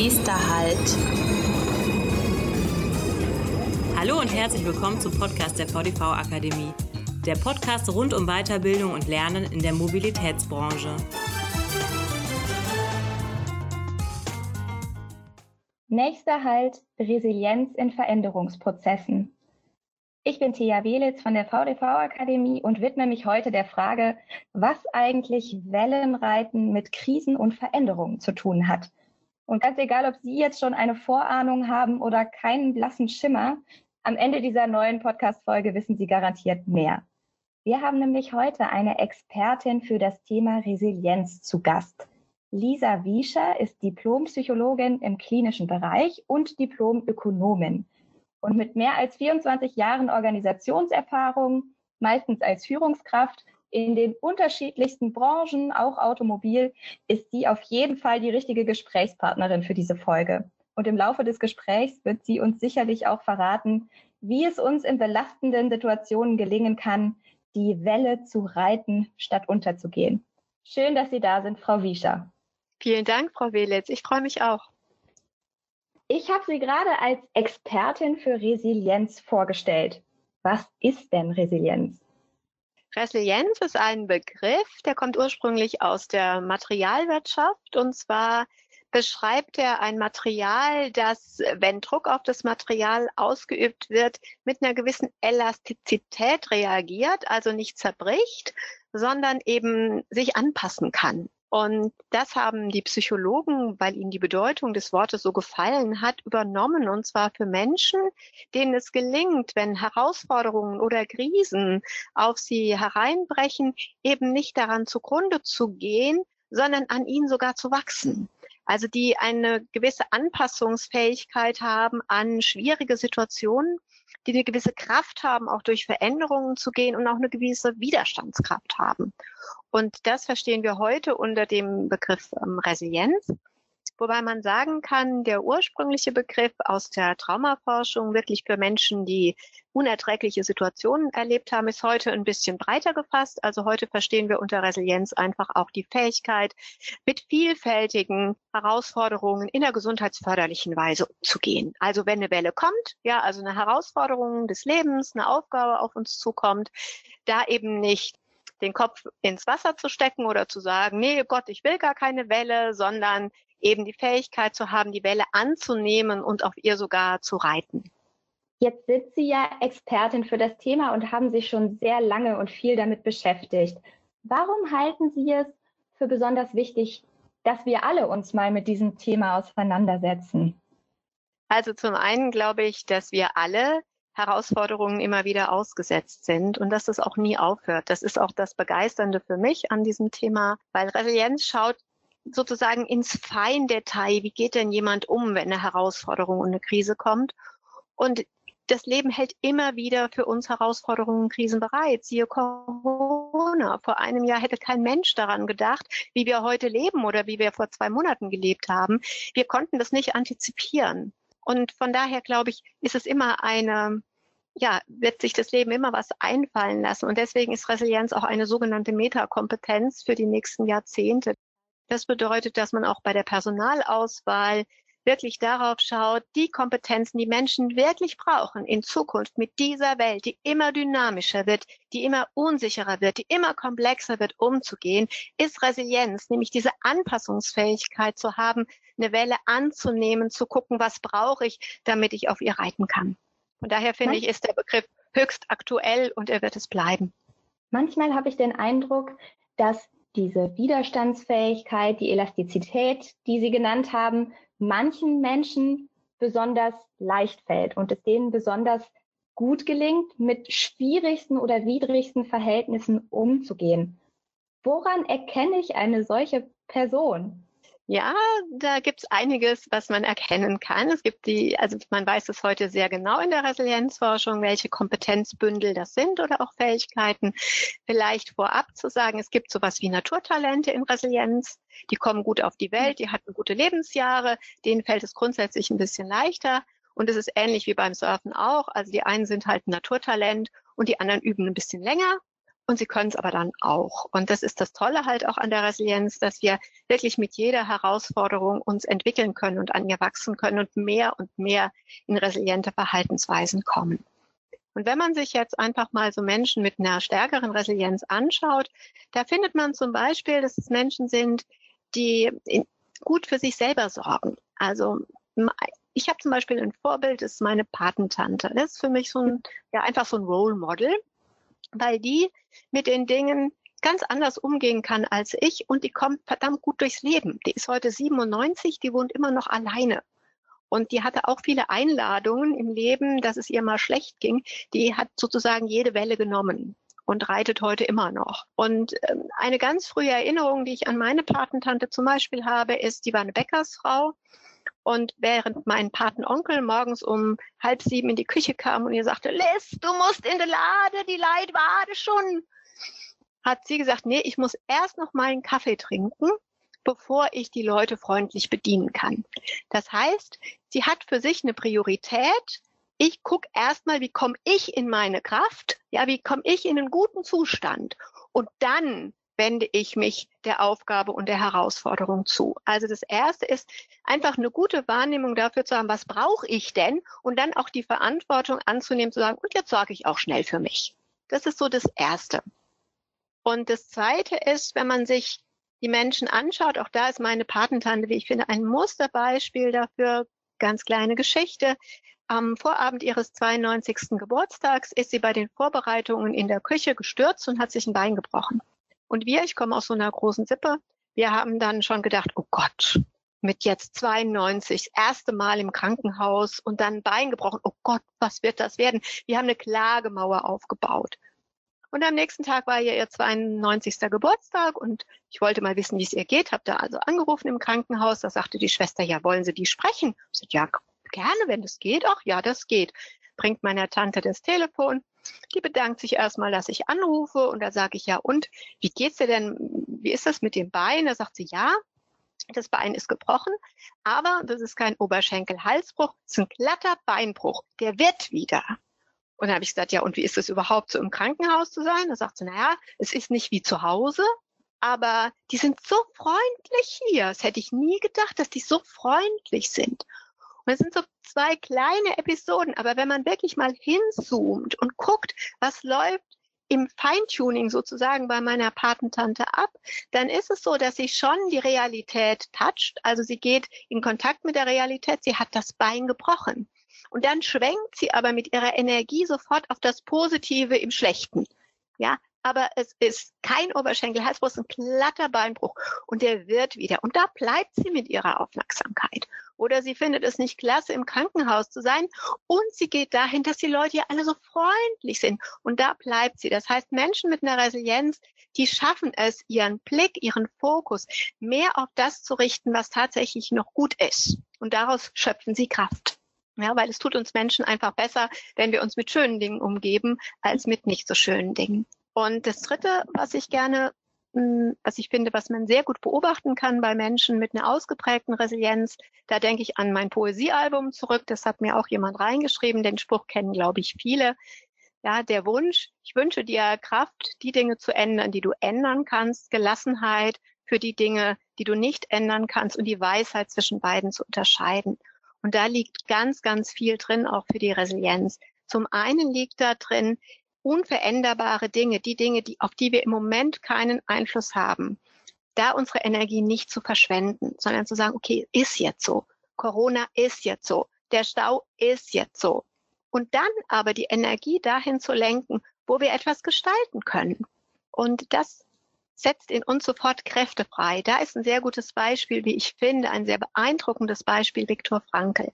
Nächster Halt. Hallo und herzlich willkommen zum Podcast der VDV Akademie. Der Podcast rund um Weiterbildung und Lernen in der Mobilitätsbranche. Nächster Halt Resilienz in Veränderungsprozessen. Ich bin Thea Welitz von der VDV Akademie und widme mich heute der Frage, was eigentlich Wellenreiten mit Krisen und Veränderungen zu tun hat. Und ganz egal, ob Sie jetzt schon eine Vorahnung haben oder keinen blassen Schimmer, am Ende dieser neuen Podcast-Folge wissen Sie garantiert mehr. Wir haben nämlich heute eine Expertin für das Thema Resilienz zu Gast. Lisa Wiescher ist Diplompsychologin im klinischen Bereich und Diplomökonomin. Und mit mehr als 24 Jahren Organisationserfahrung, meistens als Führungskraft, in den unterschiedlichsten Branchen, auch Automobil, ist sie auf jeden Fall die richtige Gesprächspartnerin für diese Folge. Und im Laufe des Gesprächs wird sie uns sicherlich auch verraten, wie es uns in belastenden Situationen gelingen kann, die Welle zu reiten, statt unterzugehen. Schön, dass Sie da sind, Frau Wiescher. Vielen Dank, Frau Welitz. Ich freue mich auch. Ich habe Sie gerade als Expertin für Resilienz vorgestellt. Was ist denn Resilienz? Resilienz ist ein Begriff, der kommt ursprünglich aus der Materialwirtschaft und zwar beschreibt er ein Material, das, wenn Druck auf das Material ausgeübt wird, mit einer gewissen Elastizität reagiert, also nicht zerbricht, sondern eben sich anpassen kann. Und das haben die Psychologen, weil ihnen die Bedeutung des Wortes so gefallen hat, übernommen. Und zwar für Menschen, denen es gelingt, wenn Herausforderungen oder Krisen auf sie hereinbrechen, eben nicht daran zugrunde zu gehen, sondern an ihnen sogar zu wachsen. Also die eine gewisse Anpassungsfähigkeit haben an schwierige Situationen, die eine gewisse Kraft haben, auch durch Veränderungen zu gehen und auch eine gewisse Widerstandskraft haben. Und das verstehen wir heute unter dem Begriff ähm, Resilienz. Wobei man sagen kann, der ursprüngliche Begriff aus der Traumaforschung wirklich für Menschen, die unerträgliche Situationen erlebt haben, ist heute ein bisschen breiter gefasst. Also heute verstehen wir unter Resilienz einfach auch die Fähigkeit, mit vielfältigen Herausforderungen in der gesundheitsförderlichen Weise umzugehen. Also wenn eine Welle kommt, ja, also eine Herausforderung des Lebens, eine Aufgabe auf uns zukommt, da eben nicht den Kopf ins Wasser zu stecken oder zu sagen, nee Gott, ich will gar keine Welle, sondern eben die Fähigkeit zu haben, die Welle anzunehmen und auf ihr sogar zu reiten. Jetzt sind Sie ja Expertin für das Thema und haben sich schon sehr lange und viel damit beschäftigt. Warum halten Sie es für besonders wichtig, dass wir alle uns mal mit diesem Thema auseinandersetzen? Also zum einen glaube ich, dass wir alle Herausforderungen immer wieder ausgesetzt sind und dass das auch nie aufhört. Das ist auch das Begeisternde für mich an diesem Thema, weil Resilienz schaut sozusagen ins Feindetail, wie geht denn jemand um, wenn eine Herausforderung und eine Krise kommt. Und das Leben hält immer wieder für uns Herausforderungen und Krisen bereit. Siehe Corona. Vor einem Jahr hätte kein Mensch daran gedacht, wie wir heute leben oder wie wir vor zwei Monaten gelebt haben. Wir konnten das nicht antizipieren. Und von daher glaube ich, ist es immer eine, ja, wird sich das Leben immer was einfallen lassen. Und deswegen ist Resilienz auch eine sogenannte Metakompetenz für die nächsten Jahrzehnte. Das bedeutet, dass man auch bei der Personalauswahl wirklich darauf schaut, die Kompetenzen, die Menschen wirklich brauchen in Zukunft mit dieser Welt, die immer dynamischer wird, die immer unsicherer wird, die immer komplexer wird, umzugehen, ist Resilienz, nämlich diese Anpassungsfähigkeit zu haben, eine Welle anzunehmen, zu gucken, was brauche ich, damit ich auf ihr reiten kann. Von daher finde ich, ist der Begriff höchst aktuell und er wird es bleiben. Manchmal habe ich den Eindruck, dass diese Widerstandsfähigkeit, die Elastizität, die Sie genannt haben, manchen Menschen besonders leicht fällt und es denen besonders gut gelingt, mit schwierigsten oder widrigsten Verhältnissen umzugehen. Woran erkenne ich eine solche Person? Ja, da gibt es einiges, was man erkennen kann. Es gibt die, also man weiß es heute sehr genau in der Resilienzforschung, welche Kompetenzbündel das sind oder auch Fähigkeiten. Vielleicht vorab zu sagen, es gibt sowas wie Naturtalente in Resilienz. Die kommen gut auf die Welt, die hatten gute Lebensjahre, denen fällt es grundsätzlich ein bisschen leichter. Und es ist ähnlich wie beim Surfen auch. Also die einen sind halt ein Naturtalent und die anderen üben ein bisschen länger und sie können es aber dann auch. Und das ist das Tolle halt auch an der Resilienz, dass wir wirklich mit jeder Herausforderung uns entwickeln können und an ihr wachsen können und mehr und mehr in resiliente Verhaltensweisen kommen. Und wenn man sich jetzt einfach mal so Menschen mit einer stärkeren Resilienz anschaut, da findet man zum Beispiel, dass es Menschen sind, die gut für sich selber sorgen. Also ich habe zum Beispiel ein Vorbild, das ist meine Patentante. Das ist für mich so ein, ja, einfach so ein Role Model, weil die mit den Dingen ganz anders umgehen kann als ich und die kommt verdammt gut durchs Leben. Die ist heute 97, die wohnt immer noch alleine. Und die hatte auch viele Einladungen im Leben, dass es ihr mal schlecht ging. Die hat sozusagen jede Welle genommen und reitet heute immer noch. Und ähm, eine ganz frühe Erinnerung, die ich an meine Patentante zum Beispiel habe, ist, die war eine Bäckersfrau. Und während mein Patenonkel morgens um halb sieben in die Küche kam und ihr sagte, Liz, du musst in die Lade, die Leid wade schon, hat sie gesagt, nee, ich muss erst noch mal einen Kaffee trinken bevor ich die Leute freundlich bedienen kann. Das heißt, sie hat für sich eine Priorität. Ich gucke erstmal, wie komme ich in meine Kraft, ja, wie komme ich in einen guten Zustand. Und dann wende ich mich der Aufgabe und der Herausforderung zu. Also das erste ist einfach eine gute Wahrnehmung dafür zu haben, was brauche ich denn? Und dann auch die Verantwortung anzunehmen, zu sagen, und jetzt sorge ich auch schnell für mich. Das ist so das erste. Und das zweite ist, wenn man sich die Menschen anschaut, auch da ist meine Patentante, wie ich finde, ein Musterbeispiel dafür. Ganz kleine Geschichte. Am Vorabend ihres 92. Geburtstags ist sie bei den Vorbereitungen in der Küche gestürzt und hat sich ein Bein gebrochen. Und wir, ich komme aus so einer großen Sippe, wir haben dann schon gedacht, oh Gott, mit jetzt 92, das erste Mal im Krankenhaus und dann ein Bein gebrochen. Oh Gott, was wird das werden? Wir haben eine Klagemauer aufgebaut. Und am nächsten Tag war ja ihr 92. Geburtstag und ich wollte mal wissen, wie es ihr geht. Habe da also angerufen im Krankenhaus. Da sagte die Schwester, ja, wollen Sie die sprechen? Ich sagte, ja, gerne, wenn das geht. Ach ja, das geht. Bringt meiner Tante das Telefon. Die bedankt sich erstmal, dass ich anrufe. Und da sage ich, ja, und wie geht's dir denn? Wie ist das mit dem Bein? Da sagt sie, ja, das Bein ist gebrochen, aber das ist kein Oberschenkel-Halsbruch, es ist ein glatter Beinbruch. Der wird wieder. Und dann habe ich gesagt, ja, und wie ist es überhaupt, so im Krankenhaus zu sein? Da sagt sie, naja, es ist nicht wie zu Hause, aber die sind so freundlich hier. Das hätte ich nie gedacht, dass die so freundlich sind. Es sind so zwei kleine Episoden, aber wenn man wirklich mal hinzoomt und guckt, was läuft im Feintuning sozusagen bei meiner Patentante ab, dann ist es so, dass sie schon die Realität toucht. Also sie geht in Kontakt mit der Realität. Sie hat das Bein gebrochen. Und dann schwenkt sie aber mit ihrer Energie sofort auf das Positive im Schlechten. Ja, aber es ist kein Oberschenkel-Halsbruch, ein glatter Beinbruch und der wird wieder. Und da bleibt sie mit ihrer Aufmerksamkeit. Oder sie findet es nicht klasse, im Krankenhaus zu sein und sie geht dahin, dass die Leute ja alle so freundlich sind. Und da bleibt sie. Das heißt, Menschen mit einer Resilienz, die schaffen es, ihren Blick, ihren Fokus mehr auf das zu richten, was tatsächlich noch gut ist. Und daraus schöpfen sie Kraft. Ja, weil es tut uns Menschen einfach besser, wenn wir uns mit schönen Dingen umgeben, als mit nicht so schönen Dingen. Und das Dritte, was ich gerne, was ich finde, was man sehr gut beobachten kann bei Menschen mit einer ausgeprägten Resilienz, da denke ich an mein Poesiealbum zurück. Das hat mir auch jemand reingeschrieben. Den Spruch kennen, glaube ich, viele. Ja, der Wunsch, ich wünsche dir Kraft, die Dinge zu ändern, die du ändern kannst, Gelassenheit für die Dinge, die du nicht ändern kannst und die Weisheit zwischen beiden zu unterscheiden. Und da liegt ganz, ganz viel drin, auch für die Resilienz. Zum einen liegt da drin unveränderbare Dinge, die Dinge, die, auf die wir im Moment keinen Einfluss haben, da unsere Energie nicht zu verschwenden, sondern zu sagen, okay, ist jetzt so. Corona ist jetzt so. Der Stau ist jetzt so. Und dann aber die Energie dahin zu lenken, wo wir etwas gestalten können. Und das setzt in uns sofort Kräfte frei. Da ist ein sehr gutes Beispiel, wie ich finde, ein sehr beeindruckendes Beispiel Viktor Frankl.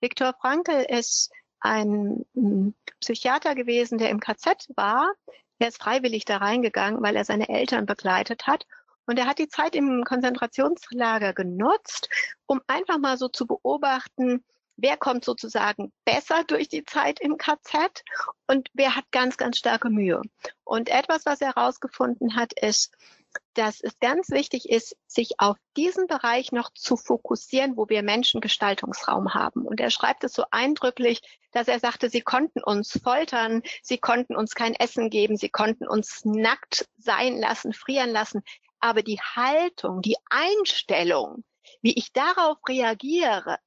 Viktor Frankl ist ein hm, Psychiater gewesen, der im KZ war. Er ist freiwillig da reingegangen, weil er seine Eltern begleitet hat. Und er hat die Zeit im Konzentrationslager genutzt, um einfach mal so zu beobachten, wer kommt sozusagen besser durch die Zeit im KZ und wer hat ganz, ganz starke Mühe. Und etwas, was er herausgefunden hat, ist, dass es ganz wichtig ist, sich auf diesen Bereich noch zu fokussieren, wo wir Menschen Gestaltungsraum haben. Und er schreibt es so eindrücklich, dass er sagte, sie konnten uns foltern, sie konnten uns kein Essen geben, sie konnten uns nackt sein lassen, frieren lassen. Aber die Haltung, die Einstellung, wie ich darauf reagiere,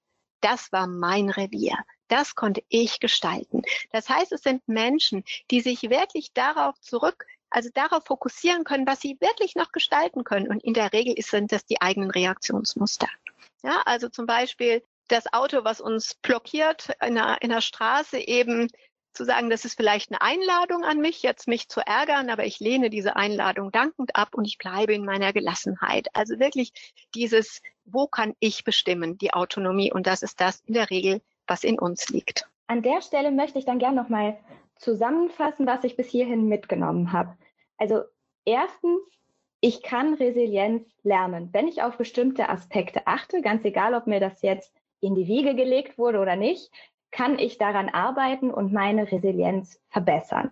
das war mein Revier. Das konnte ich gestalten. Das heißt, es sind Menschen, die sich wirklich darauf zurück, also darauf fokussieren können, was sie wirklich noch gestalten können. Und in der Regel sind das die eigenen Reaktionsmuster. Ja, also zum Beispiel das Auto, was uns blockiert in der, in der Straße eben zu sagen, das ist vielleicht eine Einladung an mich, jetzt mich zu ärgern, aber ich lehne diese Einladung dankend ab und ich bleibe in meiner Gelassenheit. Also wirklich dieses, wo kann ich bestimmen, die Autonomie und das ist das in der Regel, was in uns liegt. An der Stelle möchte ich dann gerne nochmal zusammenfassen, was ich bis hierhin mitgenommen habe. Also erstens, ich kann Resilienz lernen, wenn ich auf bestimmte Aspekte achte, ganz egal, ob mir das jetzt in die Wiege gelegt wurde oder nicht, kann ich daran arbeiten und meine Resilienz verbessern.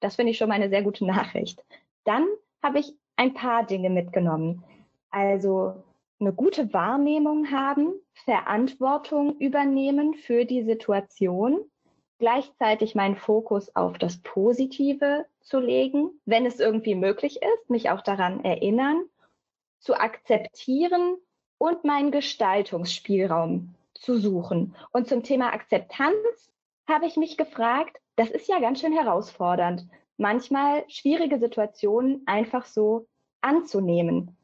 Das finde ich schon mal eine sehr gute Nachricht. Dann habe ich ein paar Dinge mitgenommen. Also eine gute Wahrnehmung haben, Verantwortung übernehmen für die Situation, gleichzeitig meinen Fokus auf das Positive zu legen, wenn es irgendwie möglich ist, mich auch daran erinnern, zu akzeptieren und meinen Gestaltungsspielraum zu suchen. Und zum Thema Akzeptanz habe ich mich gefragt, das ist ja ganz schön herausfordernd, manchmal schwierige Situationen einfach so anzunehmen.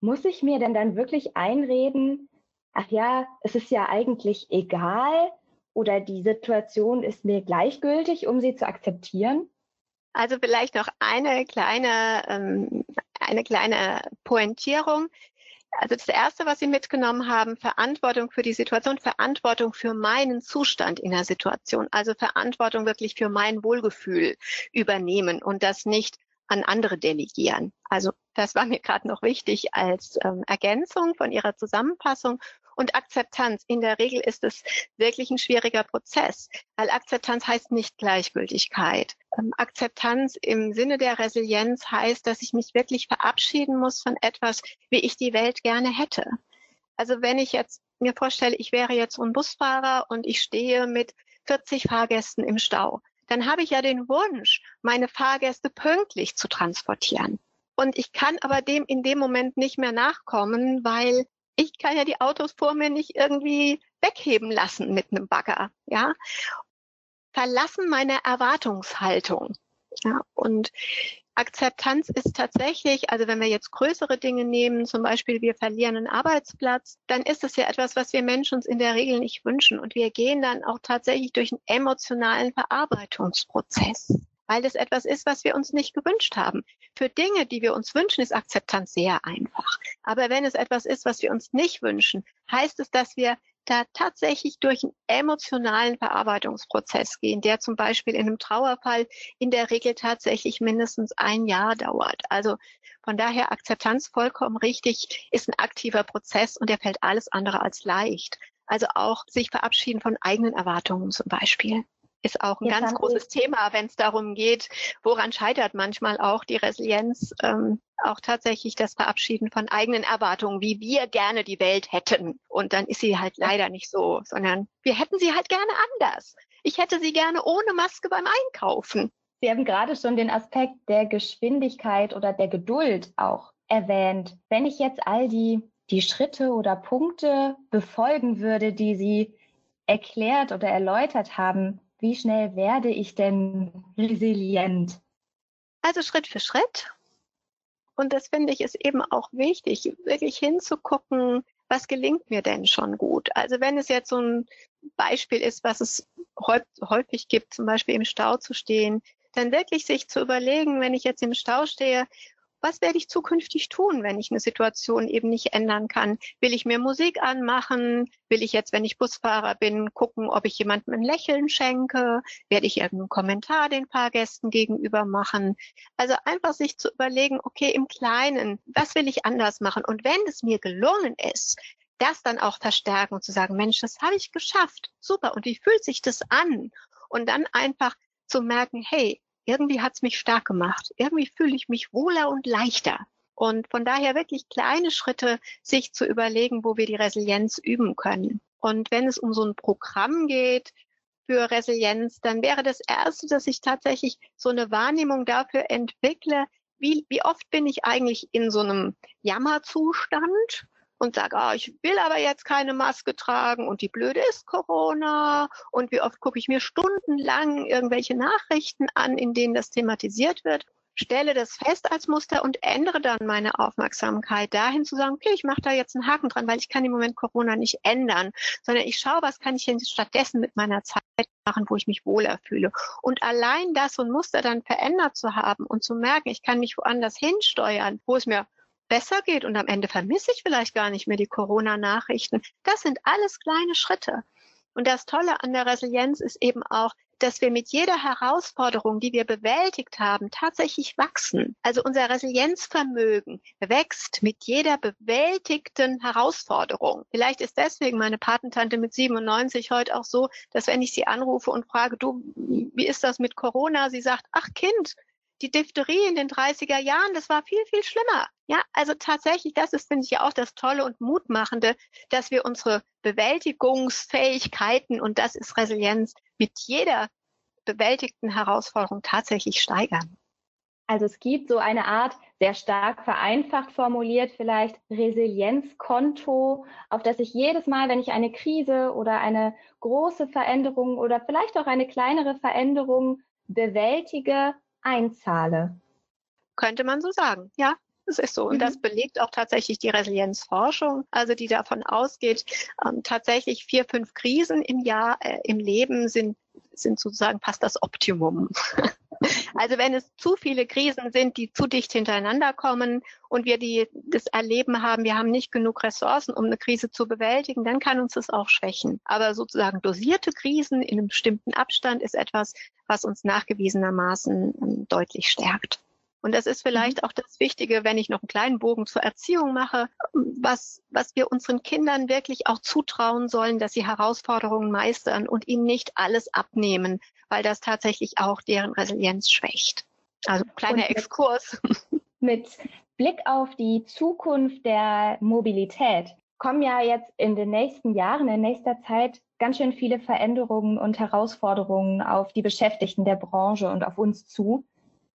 Muss ich mir denn dann wirklich einreden, ach ja, es ist ja eigentlich egal oder die Situation ist mir gleichgültig, um sie zu akzeptieren? Also vielleicht noch eine kleine, ähm, eine kleine Pointierung. Also das Erste, was Sie mitgenommen haben, Verantwortung für die Situation, Verantwortung für meinen Zustand in der Situation, also Verantwortung wirklich für mein Wohlgefühl übernehmen und das nicht an andere delegieren. Also das war mir gerade noch wichtig als ähm, Ergänzung von Ihrer Zusammenfassung. Und Akzeptanz, in der Regel ist es wirklich ein schwieriger Prozess, weil Akzeptanz heißt nicht Gleichgültigkeit. Ähm, Akzeptanz im Sinne der Resilienz heißt, dass ich mich wirklich verabschieden muss von etwas, wie ich die Welt gerne hätte. Also wenn ich jetzt mir vorstelle, ich wäre jetzt ein Busfahrer und ich stehe mit 40 Fahrgästen im Stau, dann habe ich ja den Wunsch, meine Fahrgäste pünktlich zu transportieren. Und ich kann aber dem in dem Moment nicht mehr nachkommen, weil ich kann ja die Autos vor mir nicht irgendwie wegheben lassen mit einem Bagger, ja. Verlassen meine Erwartungshaltung. Ja, und Akzeptanz ist tatsächlich, also wenn wir jetzt größere Dinge nehmen, zum Beispiel wir verlieren einen Arbeitsplatz, dann ist es ja etwas, was wir Menschen uns in der Regel nicht wünschen. Und wir gehen dann auch tatsächlich durch einen emotionalen Verarbeitungsprozess weil das etwas ist, was wir uns nicht gewünscht haben. Für Dinge, die wir uns wünschen, ist Akzeptanz sehr einfach. Aber wenn es etwas ist, was wir uns nicht wünschen, heißt es, dass wir da tatsächlich durch einen emotionalen Verarbeitungsprozess gehen, der zum Beispiel in einem Trauerfall in der Regel tatsächlich mindestens ein Jahr dauert. Also von daher Akzeptanz vollkommen richtig ist ein aktiver Prozess und der fällt alles andere als leicht. Also auch sich verabschieden von eigenen Erwartungen zum Beispiel ist auch ein Jetzt ganz großes Thema, wenn es darum geht, woran scheitert manchmal auch die Resilienz, ähm, auch tatsächlich das Verabschieden von eigenen Erwartungen, wie wir gerne die Welt hätten. Und dann ist sie halt leider nicht so, sondern wir hätten sie halt gerne anders. Ich hätte sie gerne ohne Maske beim Einkaufen. Sie haben gerade schon den Aspekt der Geschwindigkeit oder der Geduld auch erwähnt. Wenn ich jetzt all die, die Schritte oder Punkte befolgen würde, die Sie erklärt oder erläutert haben, wie schnell werde ich denn resilient? Also Schritt für Schritt. Und das finde ich ist eben auch wichtig, wirklich hinzugucken, was gelingt mir denn schon gut? Also wenn es jetzt so ein Beispiel ist, was es häufig gibt, zum Beispiel im Stau zu stehen, dann wirklich sich zu überlegen, wenn ich jetzt im Stau stehe, was werde ich zukünftig tun, wenn ich eine Situation eben nicht ändern kann? Will ich mir Musik anmachen? Will ich jetzt, wenn ich Busfahrer bin, gucken, ob ich jemandem ein Lächeln schenke? Werde ich irgendeinen Kommentar den Fahrgästen gegenüber machen? Also einfach sich zu überlegen, okay, im Kleinen, was will ich anders machen? Und wenn es mir gelungen ist, das dann auch verstärken und zu sagen, Mensch, das habe ich geschafft. Super. Und wie fühlt sich das an? Und dann einfach zu merken, hey, irgendwie hat es mich stark gemacht. Irgendwie fühle ich mich wohler und leichter. Und von daher wirklich kleine Schritte, sich zu überlegen, wo wir die Resilienz üben können. Und wenn es um so ein Programm geht für Resilienz, dann wäre das Erste, dass ich tatsächlich so eine Wahrnehmung dafür entwickle, wie, wie oft bin ich eigentlich in so einem Jammerzustand und sage, ah, ich will aber jetzt keine Maske tragen und die blöde ist Corona und wie oft gucke ich mir stundenlang irgendwelche Nachrichten an, in denen das thematisiert wird stelle das fest als Muster und ändere dann meine Aufmerksamkeit dahin zu sagen, okay, ich mache da jetzt einen Haken dran, weil ich kann im Moment Corona nicht ändern, sondern ich schaue, was kann ich denn stattdessen mit meiner Zeit machen, wo ich mich wohler fühle. Und allein das so Muster dann verändert zu haben und zu merken, ich kann mich woanders hinsteuern, wo es mir besser geht und am Ende vermisse ich vielleicht gar nicht mehr die Corona-Nachrichten. Das sind alles kleine Schritte. Und das Tolle an der Resilienz ist eben auch, dass wir mit jeder Herausforderung, die wir bewältigt haben, tatsächlich wachsen. Also unser Resilienzvermögen wächst mit jeder bewältigten Herausforderung. Vielleicht ist deswegen meine Patentante mit 97 heute auch so, dass wenn ich sie anrufe und frage, du, wie ist das mit Corona? Sie sagt, ach Kind, die Diphtherie in den 30er Jahren, das war viel, viel schlimmer. Ja, also tatsächlich, das ist, finde ich ja auch das Tolle und Mutmachende, dass wir unsere Bewältigungsfähigkeiten, und das ist Resilienz, mit jeder bewältigten Herausforderung tatsächlich steigern. Also es gibt so eine Art, sehr stark vereinfacht formuliert, vielleicht Resilienzkonto, auf das ich jedes Mal, wenn ich eine Krise oder eine große Veränderung oder vielleicht auch eine kleinere Veränderung bewältige, einzahle. Könnte man so sagen, ja. Das ist so. Und mhm. das belegt auch tatsächlich die Resilienzforschung, also die davon ausgeht, ähm, tatsächlich vier, fünf Krisen im Jahr äh, im Leben sind, sind sozusagen fast das Optimum. Also wenn es zu viele Krisen sind, die zu dicht hintereinander kommen und wir die, das Erleben haben, wir haben nicht genug Ressourcen, um eine Krise zu bewältigen, dann kann uns das auch schwächen. Aber sozusagen dosierte Krisen in einem bestimmten Abstand ist etwas, was uns nachgewiesenermaßen ähm, deutlich stärkt. Und das ist vielleicht mhm. auch das Wichtige, wenn ich noch einen kleinen Bogen zur Erziehung mache, was, was wir unseren Kindern wirklich auch zutrauen sollen, dass sie Herausforderungen meistern und ihnen nicht alles abnehmen, weil das tatsächlich auch deren Resilienz schwächt. Also kleiner mit, Exkurs. Mit Blick auf die Zukunft der Mobilität kommen ja jetzt in den nächsten Jahren, in nächster Zeit ganz schön viele Veränderungen und Herausforderungen auf die Beschäftigten der Branche und auf uns zu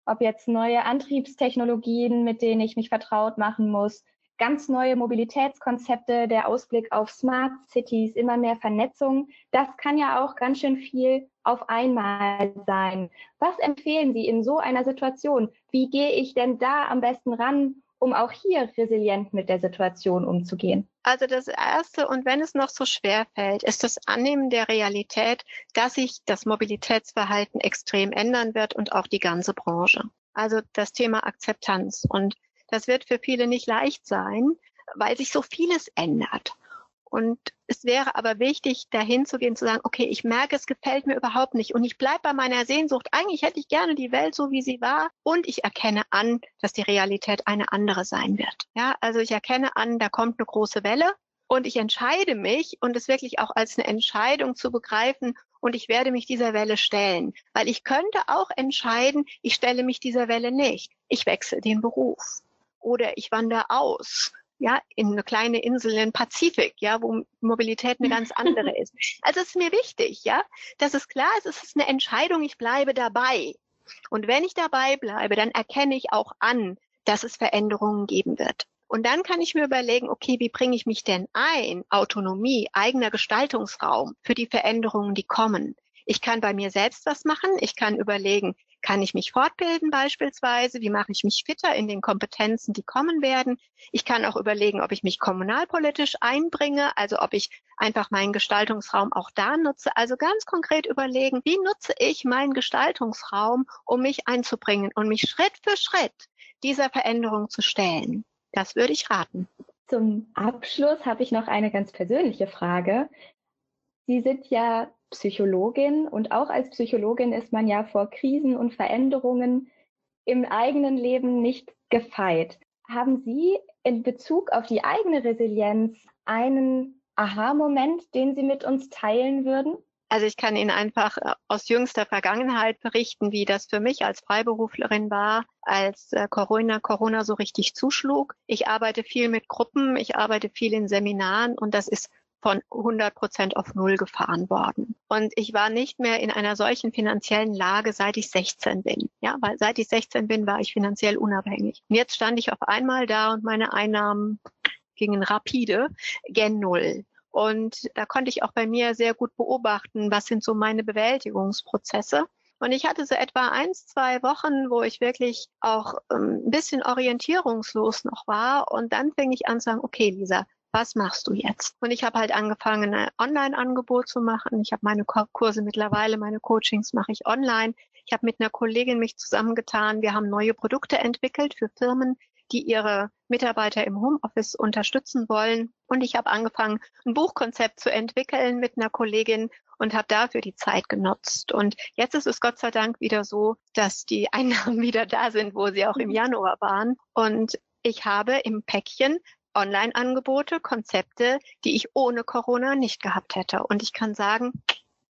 ob jetzt neue Antriebstechnologien, mit denen ich mich vertraut machen muss, ganz neue Mobilitätskonzepte, der Ausblick auf Smart Cities, immer mehr Vernetzung. Das kann ja auch ganz schön viel auf einmal sein. Was empfehlen Sie in so einer Situation? Wie gehe ich denn da am besten ran, um auch hier resilient mit der Situation umzugehen? Also das Erste, und wenn es noch so schwer fällt, ist das Annehmen der Realität, dass sich das Mobilitätsverhalten extrem ändern wird und auch die ganze Branche. Also das Thema Akzeptanz. Und das wird für viele nicht leicht sein, weil sich so vieles ändert. Und es wäre aber wichtig, dahin zu gehen, zu sagen, okay, ich merke, es gefällt mir überhaupt nicht und ich bleibe bei meiner Sehnsucht. Eigentlich hätte ich gerne die Welt so, wie sie war und ich erkenne an, dass die Realität eine andere sein wird. Ja, also ich erkenne an, da kommt eine große Welle und ich entscheide mich und es wirklich auch als eine Entscheidung zu begreifen und ich werde mich dieser Welle stellen, weil ich könnte auch entscheiden, ich stelle mich dieser Welle nicht. Ich wechsle den Beruf oder ich wandere aus ja, in eine kleine Insel in Pazifik, ja, wo Mobilität eine ganz andere ist. Also es ist mir wichtig, ja, dass es klar ist, es ist eine Entscheidung, ich bleibe dabei. Und wenn ich dabei bleibe, dann erkenne ich auch an, dass es Veränderungen geben wird. Und dann kann ich mir überlegen, okay, wie bringe ich mich denn ein? Autonomie, eigener Gestaltungsraum für die Veränderungen, die kommen. Ich kann bei mir selbst was machen. Ich kann überlegen, kann ich mich fortbilden beispielsweise? Wie mache ich mich fitter in den Kompetenzen, die kommen werden? Ich kann auch überlegen, ob ich mich kommunalpolitisch einbringe, also ob ich einfach meinen Gestaltungsraum auch da nutze. Also ganz konkret überlegen, wie nutze ich meinen Gestaltungsraum, um mich einzubringen und mich Schritt für Schritt dieser Veränderung zu stellen. Das würde ich raten. Zum Abschluss habe ich noch eine ganz persönliche Frage. Sie sind ja Psychologin und auch als Psychologin ist man ja vor Krisen und Veränderungen im eigenen Leben nicht gefeit. Haben Sie in Bezug auf die eigene Resilienz einen Aha-Moment, den Sie mit uns teilen würden? Also ich kann Ihnen einfach äh, aus jüngster Vergangenheit berichten, wie das für mich als Freiberuflerin war, als äh, Corona, Corona so richtig zuschlug. Ich arbeite viel mit Gruppen, ich arbeite viel in Seminaren und das ist von 100 Prozent auf Null gefahren worden. Und ich war nicht mehr in einer solchen finanziellen Lage, seit ich 16 bin. Ja, weil seit ich 16 bin, war ich finanziell unabhängig. Und jetzt stand ich auf einmal da und meine Einnahmen gingen rapide gen Null. Und da konnte ich auch bei mir sehr gut beobachten, was sind so meine Bewältigungsprozesse. Und ich hatte so etwa eins, zwei Wochen, wo ich wirklich auch ähm, ein bisschen orientierungslos noch war. Und dann fing ich an zu sagen, okay, Lisa, was machst du jetzt? Und ich habe halt angefangen, ein Online-Angebot zu machen. Ich habe meine Kurse mittlerweile, meine Coachings mache ich online. Ich habe mit einer Kollegin mich zusammengetan. Wir haben neue Produkte entwickelt für Firmen, die ihre Mitarbeiter im Homeoffice unterstützen wollen. Und ich habe angefangen, ein Buchkonzept zu entwickeln mit einer Kollegin und habe dafür die Zeit genutzt. Und jetzt ist es Gott sei Dank wieder so, dass die Einnahmen wieder da sind, wo sie auch im mhm. Januar waren. Und ich habe im Päckchen Online-Angebote, Konzepte, die ich ohne Corona nicht gehabt hätte. Und ich kann sagen,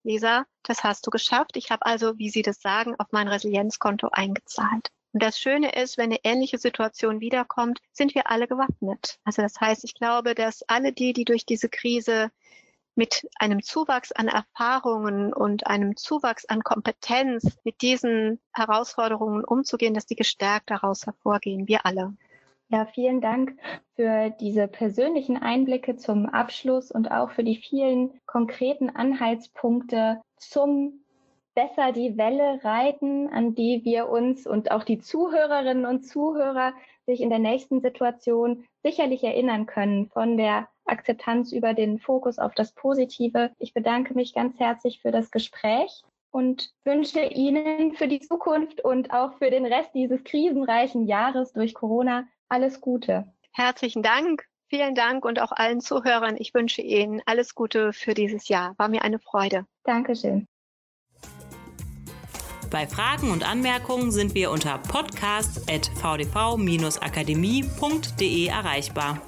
Lisa, das hast du geschafft. Ich habe also, wie Sie das sagen, auf mein Resilienzkonto eingezahlt. Und das Schöne ist, wenn eine ähnliche Situation wiederkommt, sind wir alle gewappnet. Also das heißt, ich glaube, dass alle die, die durch diese Krise mit einem Zuwachs an Erfahrungen und einem Zuwachs an Kompetenz mit diesen Herausforderungen umzugehen, dass die gestärkt daraus hervorgehen. Wir alle. Ja, vielen Dank für diese persönlichen Einblicke zum Abschluss und auch für die vielen konkreten Anhaltspunkte zum besser die Welle reiten, an die wir uns und auch die Zuhörerinnen und Zuhörer sich in der nächsten Situation sicherlich erinnern können von der Akzeptanz über den Fokus auf das Positive. Ich bedanke mich ganz herzlich für das Gespräch und wünsche Ihnen für die Zukunft und auch für den Rest dieses krisenreichen Jahres durch Corona alles Gute. Herzlichen Dank. Vielen Dank und auch allen Zuhörern. Ich wünsche Ihnen alles Gute für dieses Jahr. War mir eine Freude. Dankeschön. Bei Fragen und Anmerkungen sind wir unter podcast.vdv-akademie.de erreichbar.